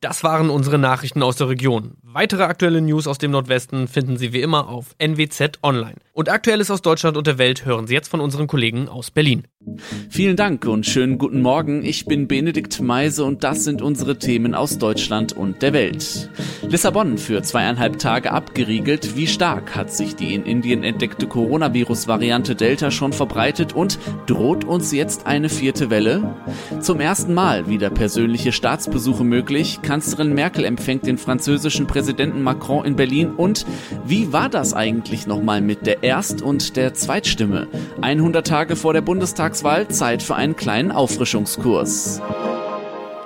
Das waren unsere Nachrichten aus der Region. Weitere aktuelle News aus dem Nordwesten finden Sie wie immer auf NWZ Online. Und Aktuelles aus Deutschland und der Welt hören Sie jetzt von unseren Kollegen aus Berlin. Vielen Dank und schönen guten Morgen. Ich bin Benedikt Meise und das sind unsere Themen aus Deutschland und der Welt. Lissabon für zweieinhalb Tage abgeriegelt. Wie stark hat sich die in Indien entdeckte Coronavirus-Variante Delta schon verbreitet und droht uns jetzt eine vierte Welle? Zum ersten Mal wieder persönliche Staatsbesuche möglich. Kanzlerin Merkel empfängt den französischen Präsidenten Macron in Berlin und wie war das eigentlich nochmal mit der Erst- und der Zweitstimme? 100 Tage vor der Bundestagswahl Zeit für einen kleinen Auffrischungskurs.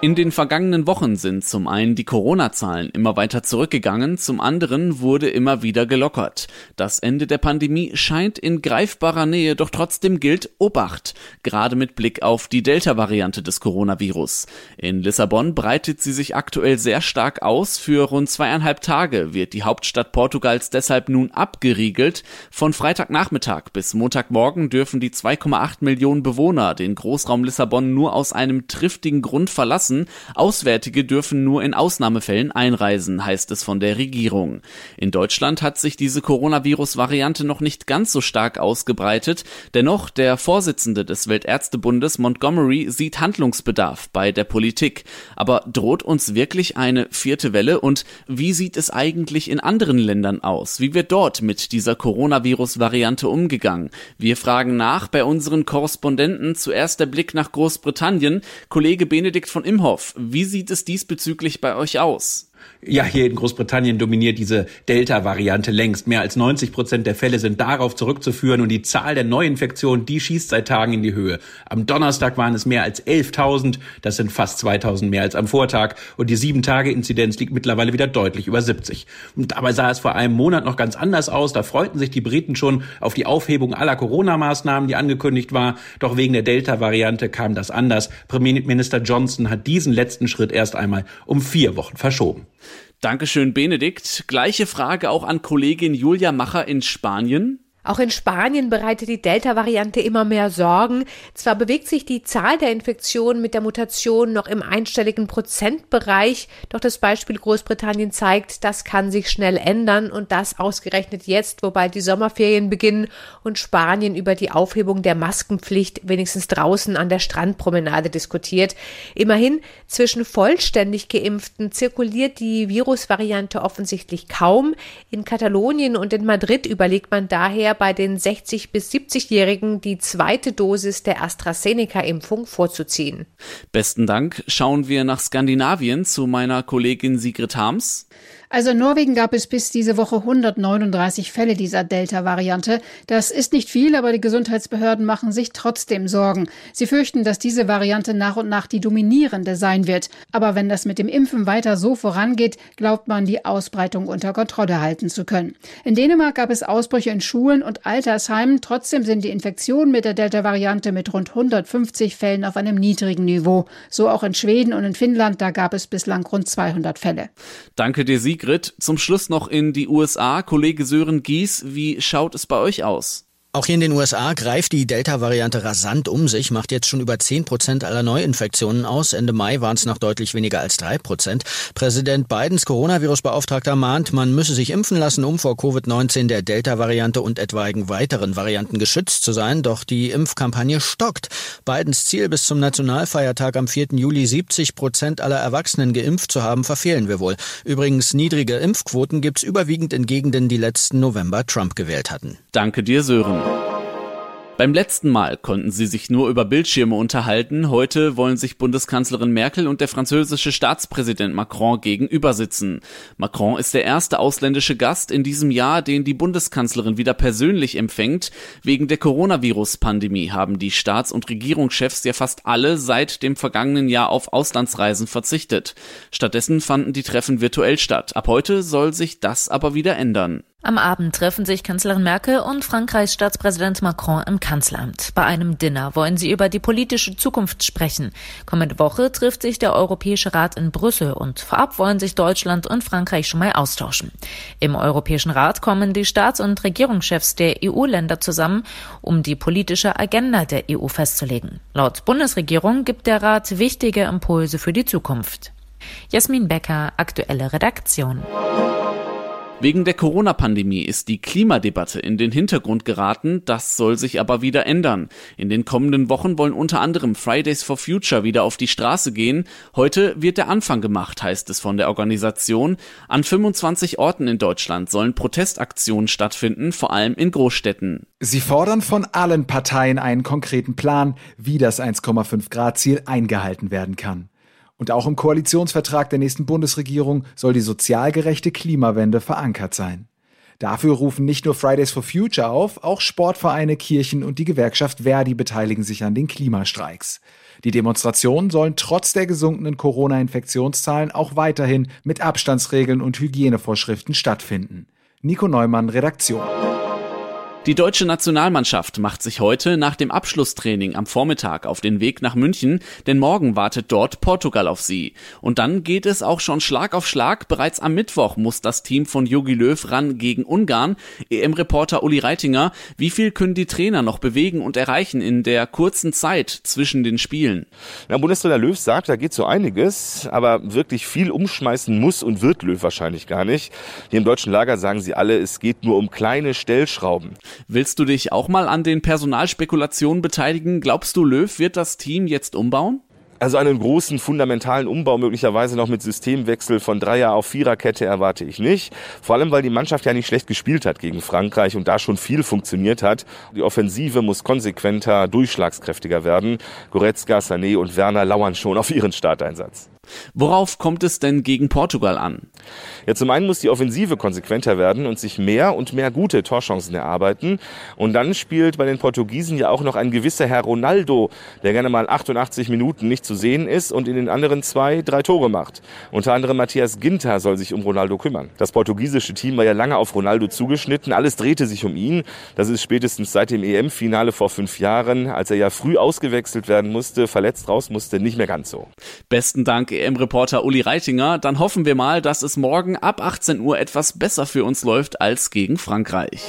In den vergangenen Wochen sind zum einen die Corona-Zahlen immer weiter zurückgegangen, zum anderen wurde immer wieder gelockert. Das Ende der Pandemie scheint in greifbarer Nähe, doch trotzdem gilt Obacht, gerade mit Blick auf die Delta-Variante des Coronavirus. In Lissabon breitet sie sich aktuell sehr stark aus. Für rund zweieinhalb Tage wird die Hauptstadt Portugals deshalb nun abgeriegelt. Von Freitagnachmittag bis Montagmorgen dürfen die 2,8 Millionen Bewohner den Großraum Lissabon nur aus einem triftigen Grund verlassen lassen. Auswärtige dürfen nur in Ausnahmefällen einreisen, heißt es von der Regierung. In Deutschland hat sich diese Coronavirus-Variante noch nicht ganz so stark ausgebreitet. Dennoch, der Vorsitzende des Weltärztebundes Montgomery sieht Handlungsbedarf bei der Politik. Aber droht uns wirklich eine vierte Welle? Und wie sieht es eigentlich in anderen Ländern aus? Wie wird dort mit dieser Coronavirus-Variante umgegangen? Wir fragen nach bei unseren Korrespondenten. Zuerst der Blick nach Großbritannien. Kollege Benedikt von Imhoff Imhoff, wie sieht es diesbezüglich bei euch aus? Ja, hier in Großbritannien dominiert diese Delta-Variante längst. Mehr als 90 Prozent der Fälle sind darauf zurückzuführen und die Zahl der Neuinfektionen, die schießt seit Tagen in die Höhe. Am Donnerstag waren es mehr als 11.000, das sind fast 2.000 mehr als am Vortag und die 7-Tage-Inzidenz liegt mittlerweile wieder deutlich über 70. Und dabei sah es vor einem Monat noch ganz anders aus. Da freuten sich die Briten schon auf die Aufhebung aller Corona-Maßnahmen, die angekündigt war. Doch wegen der Delta-Variante kam das anders. Premierminister Johnson hat diesen letzten Schritt erst einmal um vier Wochen verschoben. Dankeschön, Benedikt. Gleiche Frage auch an Kollegin Julia Macher in Spanien. Auch in Spanien bereitet die Delta-Variante immer mehr Sorgen. Zwar bewegt sich die Zahl der Infektionen mit der Mutation noch im einstelligen Prozentbereich, doch das Beispiel Großbritannien zeigt, das kann sich schnell ändern und das ausgerechnet jetzt, wo bald die Sommerferien beginnen und Spanien über die Aufhebung der Maskenpflicht wenigstens draußen an der Strandpromenade diskutiert. Immerhin zwischen vollständig geimpften zirkuliert die Virusvariante offensichtlich kaum. In Katalonien und in Madrid überlegt man daher, daher bei den 60 bis 70-Jährigen die zweite Dosis der AstraZeneca-Impfung vorzuziehen. Besten Dank. Schauen wir nach Skandinavien zu meiner Kollegin Sigrid Harms. Also in Norwegen gab es bis diese Woche 139 Fälle dieser Delta-Variante. Das ist nicht viel, aber die Gesundheitsbehörden machen sich trotzdem Sorgen. Sie fürchten, dass diese Variante nach und nach die dominierende sein wird. Aber wenn das mit dem Impfen weiter so vorangeht, glaubt man, die Ausbreitung unter Kontrolle halten zu können. In Dänemark gab es Ausbrüche in Schulen und Altersheimen. Trotzdem sind die Infektionen mit der Delta-Variante mit rund 150 Fällen auf einem niedrigen Niveau. So auch in Schweden und in Finnland, da gab es bislang rund 200 Fälle. Danke dir, Sieg. Sigrid. Zum Schluss noch in die USA. Kollege Sören Gies, wie schaut es bei euch aus? Auch hier in den USA greift die Delta-Variante rasant um sich, macht jetzt schon über 10 Prozent aller Neuinfektionen aus. Ende Mai waren es noch deutlich weniger als 3 Prozent. Präsident Bidens Coronavirus-Beauftragter mahnt, man müsse sich impfen lassen, um vor Covid-19 der Delta-Variante und etwaigen weiteren Varianten geschützt zu sein. Doch die Impfkampagne stockt. Bidens Ziel, bis zum Nationalfeiertag am 4. Juli 70 Prozent aller Erwachsenen geimpft zu haben, verfehlen wir wohl. Übrigens, niedrige Impfquoten gibt's überwiegend in Gegenden, die letzten November Trump gewählt hatten. Danke dir, Sören. Beim letzten Mal konnten sie sich nur über Bildschirme unterhalten. Heute wollen sich Bundeskanzlerin Merkel und der französische Staatspräsident Macron gegenüber sitzen. Macron ist der erste ausländische Gast in diesem Jahr, den die Bundeskanzlerin wieder persönlich empfängt. Wegen der Coronavirus-Pandemie haben die Staats- und Regierungschefs ja fast alle seit dem vergangenen Jahr auf Auslandsreisen verzichtet. Stattdessen fanden die Treffen virtuell statt. Ab heute soll sich das aber wieder ändern. Am Abend treffen sich Kanzlerin Merkel und Frankreichs Staatspräsident Macron im Kanzleramt. Bei einem Dinner wollen sie über die politische Zukunft sprechen. Kommende Woche trifft sich der Europäische Rat in Brüssel und vorab wollen sich Deutschland und Frankreich schon mal austauschen. Im Europäischen Rat kommen die Staats- und Regierungschefs der EU-Länder zusammen, um die politische Agenda der EU festzulegen. Laut Bundesregierung gibt der Rat wichtige Impulse für die Zukunft. Jasmin Becker, aktuelle Redaktion. Wegen der Corona-Pandemie ist die Klimadebatte in den Hintergrund geraten, das soll sich aber wieder ändern. In den kommenden Wochen wollen unter anderem Fridays for Future wieder auf die Straße gehen. Heute wird der Anfang gemacht, heißt es von der Organisation. An 25 Orten in Deutschland sollen Protestaktionen stattfinden, vor allem in Großstädten. Sie fordern von allen Parteien einen konkreten Plan, wie das 1,5 Grad Ziel eingehalten werden kann. Und auch im Koalitionsvertrag der nächsten Bundesregierung soll die sozial gerechte Klimawende verankert sein. Dafür rufen nicht nur Fridays for Future auf, auch Sportvereine, Kirchen und die Gewerkschaft Verdi beteiligen sich an den Klimastreiks. Die Demonstrationen sollen trotz der gesunkenen Corona-Infektionszahlen auch weiterhin mit Abstandsregeln und Hygienevorschriften stattfinden. Nico Neumann, Redaktion. Die deutsche Nationalmannschaft macht sich heute nach dem Abschlusstraining am Vormittag auf den Weg nach München, denn morgen wartet dort Portugal auf sie. Und dann geht es auch schon Schlag auf Schlag. Bereits am Mittwoch muss das Team von Jogi Löw ran gegen Ungarn. EM-Reporter Uli Reitinger, wie viel können die Trainer noch bewegen und erreichen in der kurzen Zeit zwischen den Spielen? Na, Bundestrainer Löw sagt, da geht so einiges, aber wirklich viel umschmeißen muss und wird Löw wahrscheinlich gar nicht. Hier im deutschen Lager sagen sie alle, es geht nur um kleine Stellschrauben. Willst du dich auch mal an den Personalspekulationen beteiligen? Glaubst du, Löw wird das Team jetzt umbauen? Also einen großen fundamentalen Umbau möglicherweise noch mit Systemwechsel von Dreier auf Viererkette erwarte ich nicht. Vor allem, weil die Mannschaft ja nicht schlecht gespielt hat gegen Frankreich und da schon viel funktioniert hat. Die Offensive muss konsequenter, durchschlagskräftiger werden. Goretzka, Sané und Werner lauern schon auf ihren Starteinsatz. Worauf kommt es denn gegen Portugal an? Ja, zum einen muss die Offensive konsequenter werden und sich mehr und mehr gute Torchancen erarbeiten. Und dann spielt bei den Portugiesen ja auch noch ein gewisser Herr Ronaldo, der gerne mal 88 Minuten nicht zu sehen ist und in den anderen zwei drei Tore macht. Unter anderem Matthias Ginter soll sich um Ronaldo kümmern. Das portugiesische Team war ja lange auf Ronaldo zugeschnitten. Alles drehte sich um ihn. Das ist spätestens seit dem EM-Finale vor fünf Jahren, als er ja früh ausgewechselt werden musste, verletzt raus musste, nicht mehr ganz so. Besten Dank EM-Reporter Uli Reitinger. Dann hoffen wir mal, dass es morgen ab 18 Uhr etwas besser für uns läuft als gegen Frankreich.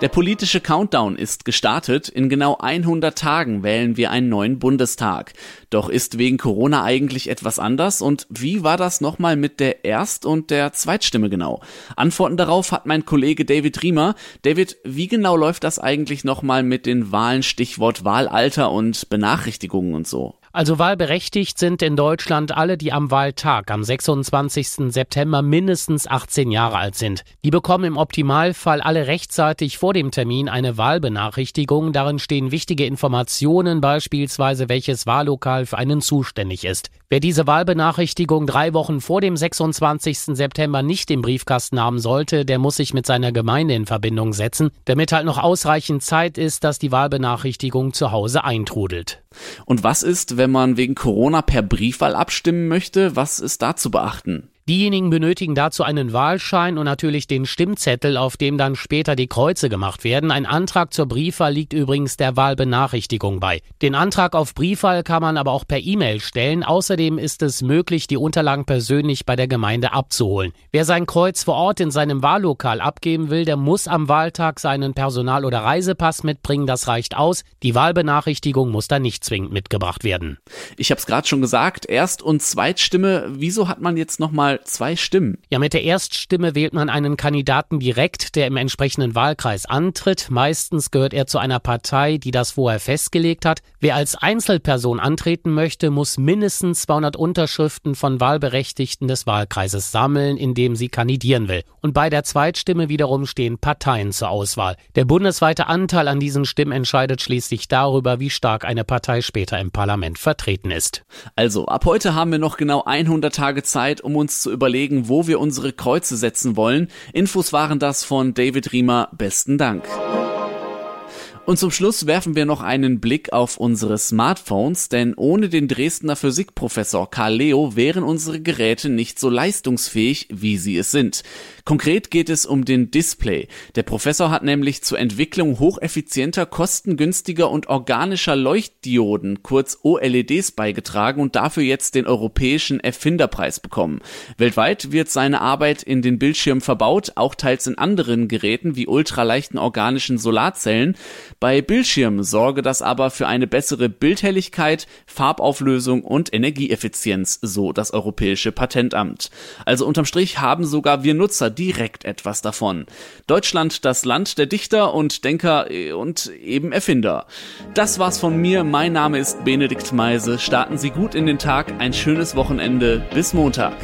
Der politische Countdown ist gestartet. In genau 100 Tagen wählen wir einen neuen Bundestag. Doch ist wegen Corona eigentlich etwas anders? Und wie war das nochmal mit der Erst- und der Zweitstimme genau? Antworten darauf hat mein Kollege David Riemer. David, wie genau läuft das eigentlich nochmal mit den Wahlen, Stichwort Wahlalter und Benachrichtigungen und so? Also wahlberechtigt sind in Deutschland alle, die am Wahltag am 26. September mindestens 18 Jahre alt sind. Die bekommen im Optimalfall alle rechtzeitig vor dem Termin eine Wahlbenachrichtigung. Darin stehen wichtige Informationen, beispielsweise welches Wahllokal für einen zuständig ist. Wer diese Wahlbenachrichtigung drei Wochen vor dem 26. September nicht im Briefkasten haben sollte, der muss sich mit seiner Gemeinde in Verbindung setzen, damit halt noch ausreichend Zeit ist, dass die Wahlbenachrichtigung zu Hause eintrudelt. Und was ist, wenn man wegen Corona per Briefwahl abstimmen möchte? Was ist da zu beachten? Diejenigen benötigen dazu einen Wahlschein und natürlich den Stimmzettel, auf dem dann später die Kreuze gemacht werden. Ein Antrag zur Briefwahl liegt übrigens der Wahlbenachrichtigung bei. Den Antrag auf Briefwahl kann man aber auch per E-Mail stellen. Außerdem ist es möglich, die Unterlagen persönlich bei der Gemeinde abzuholen. Wer sein Kreuz vor Ort in seinem Wahllokal abgeben will, der muss am Wahltag seinen Personal- oder Reisepass mitbringen. Das reicht aus. Die Wahlbenachrichtigung muss da nicht zwingend mitgebracht werden. Ich habe es gerade schon gesagt, Erst- und Zweitstimme. Wieso hat man jetzt noch mal zwei Stimmen. Ja, mit der Erststimme wählt man einen Kandidaten direkt, der im entsprechenden Wahlkreis antritt. Meistens gehört er zu einer Partei, die das vorher festgelegt hat. Wer als Einzelperson antreten möchte, muss mindestens 200 Unterschriften von Wahlberechtigten des Wahlkreises sammeln, in dem sie kandidieren will. Und bei der Zweitstimme wiederum stehen Parteien zur Auswahl. Der bundesweite Anteil an diesen Stimmen entscheidet schließlich darüber, wie stark eine Partei später im Parlament vertreten ist. Also, ab heute haben wir noch genau 100 Tage Zeit, um uns zu überlegen, wo wir unsere Kreuze setzen wollen. Infos waren das von David Riemer. Besten Dank. Und zum Schluss werfen wir noch einen Blick auf unsere Smartphones, denn ohne den Dresdner Physikprofessor Karl Leo wären unsere Geräte nicht so leistungsfähig, wie sie es sind. Konkret geht es um den Display. Der Professor hat nämlich zur Entwicklung hocheffizienter, kostengünstiger und organischer Leuchtdioden, kurz OLEDs, beigetragen und dafür jetzt den europäischen Erfinderpreis bekommen. Weltweit wird seine Arbeit in den Bildschirm verbaut, auch teils in anderen Geräten wie ultraleichten organischen Solarzellen. Bei Bildschirmen sorge das aber für eine bessere Bildhelligkeit, Farbauflösung und Energieeffizienz, so das Europäische Patentamt. Also unterm Strich haben sogar wir Nutzer direkt etwas davon. Deutschland das Land der Dichter und Denker äh, und eben Erfinder. Das war's von mir. Mein Name ist Benedikt Meise. Starten Sie gut in den Tag. Ein schönes Wochenende. Bis Montag.